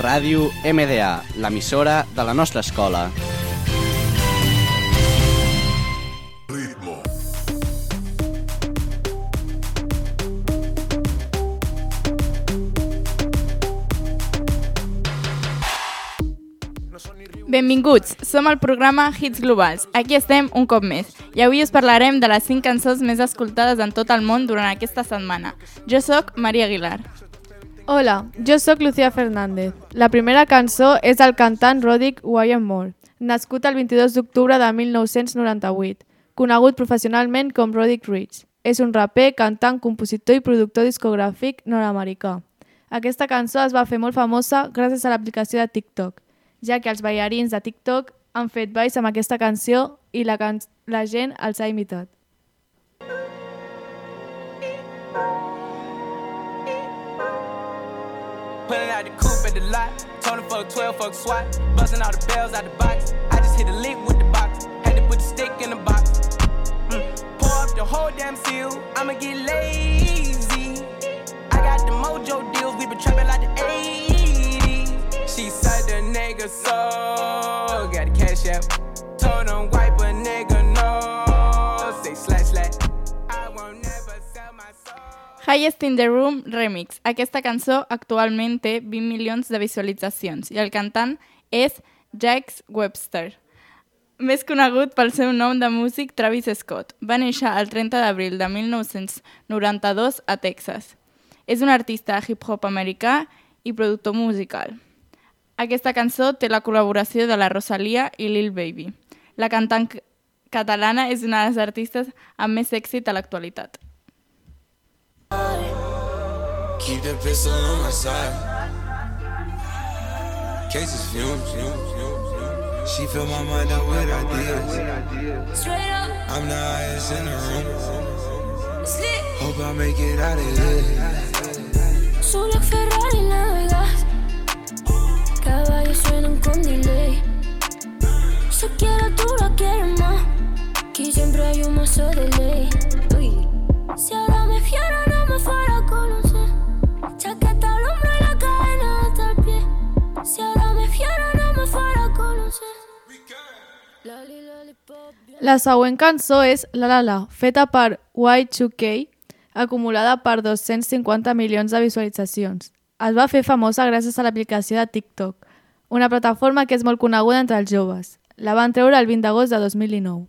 Ràdio MDA, l'emissora de la nostra escola. Benvinguts, som al programa Hits Globals. Aquí estem un cop més i avui us parlarem de les 5 cançons més escoltades en tot el món durant aquesta setmana. Jo sóc Maria Aguilar. Hola, jo sóc Lucía Fernández. La primera cançó és del cantant Roddick Wyatt Moore, nascut el 22 d'octubre de 1998, conegut professionalment com Roddick Rich. És un raper, cantant, compositor i productor discogràfic nord-americà. Aquesta cançó es va fer molt famosa gràcies a l'aplicació de TikTok, ja que els ballarins de TikTok han fet balls amb aquesta canció i la, can la gent els ha imitat. Pulling out the coupe at the lot. Tony fuck 12, fuck SWAT. Busting all the bells out the box. I just hit a lick with the box. Had to put the stick in the box. Mm. Pour up the whole damn seal. I'ma get lazy. I got the mojo deals. We been trapping like the 80s. She said the nigga so. Highest in the Room Remix. Aquesta cançó actualment té 20 milions de visualitzacions i el cantant és Jax Webster. Més conegut pel seu nom de músic Travis Scott. Va néixer el 30 d'abril de 1992 a Texas. És un artista hip-hop americà i productor musical. Aquesta cançó té la col·laboració de la Rosalia i Lil Baby. La cantant catalana és una de les artistes amb més èxit a l'actualitat. Keep the pistol on my side. Cases fumes. She fill my mind up with ideas. Straight up, I'm the highest in the room. Hope I make it out of here. Black Ferrari navegas. Caballos suenan con delay. Se quiere, tú la quieres más. Aquí siempre hay un mazo de ley. La següent cançó és La La La, feta per Y2K, acumulada per 250 milions de visualitzacions. Es va fer famosa gràcies a l'aplicació de TikTok, una plataforma que és molt coneguda entre els joves. La van treure el 20 d'agost de 2019.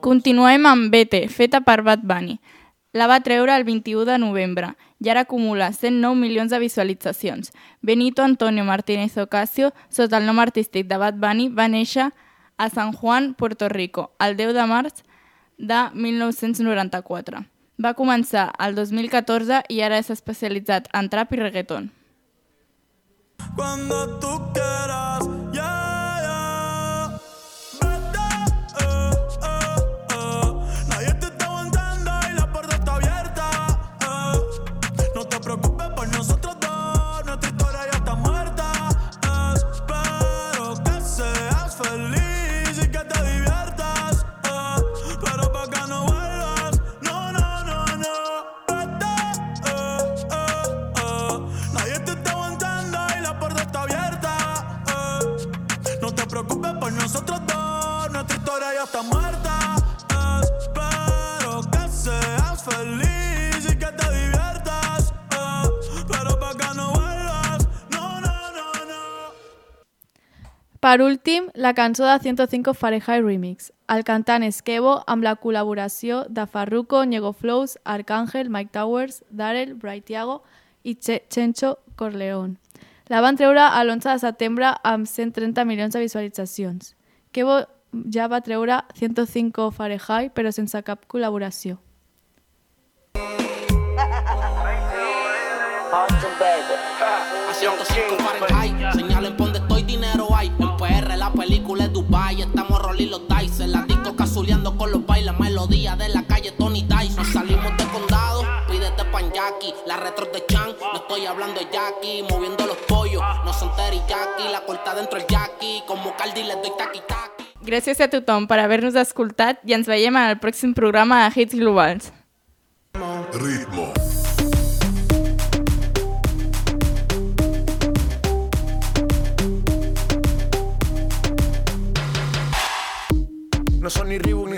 Continuem amb Vete, feta per Bad Bunny. La va treure el 21 de novembre i ara acumula 109 milions de visualitzacions. Benito Antonio Martínez Ocasio, sota el nom artístic de Bad Bunny, va néixer a San Juan, Puerto Rico, el 10 de març de 1994. Va començar el 2014 i ara és especialitzat en trap i reggaeton. Cuando tú quieras, feliz y que te diviertas. eh. Pero pa' que no vuelvas, no, no, no, no. Per últim, la cançó de 105 Fahrenheit Remix. El cantant Kevo amb la col·laboració de Farruko, Ñego Flows, Arcángel, Mike Towers, Darrell, Bright Thiago i Che Chencho Corleone. La van treure l'11 de setembre amb 130 milions de visualitzacions. Kevo ja va treure 105 Fahrenheit, però sense cap col·laboració. A 105 Fahrenheit, señalen por donde estoy, dinero hay. En PR la película es Dubai, estamos rolling los dice. La disco cazuleando con los bailes, melodía de la calle Tony Dice. Nos salimos de condado, pídete pan Jackie. La retro de Chan, no estoy hablando de Jackie. Moviendo los pollos, no son teriyaki. La corta dentro el Jackie, como Cardi les doy taqui taqui. Gràcies a tothom per haver-nos escoltat i ens en el pròxim programa de Hits Globals. Ritmo.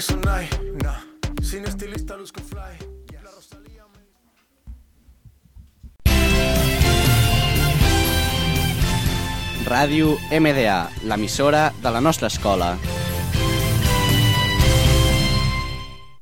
Ni ni Sonai, nah. Sin estilista luzco fly. La Rosalía Ràdio MDA, l'emissora de la nostra escola.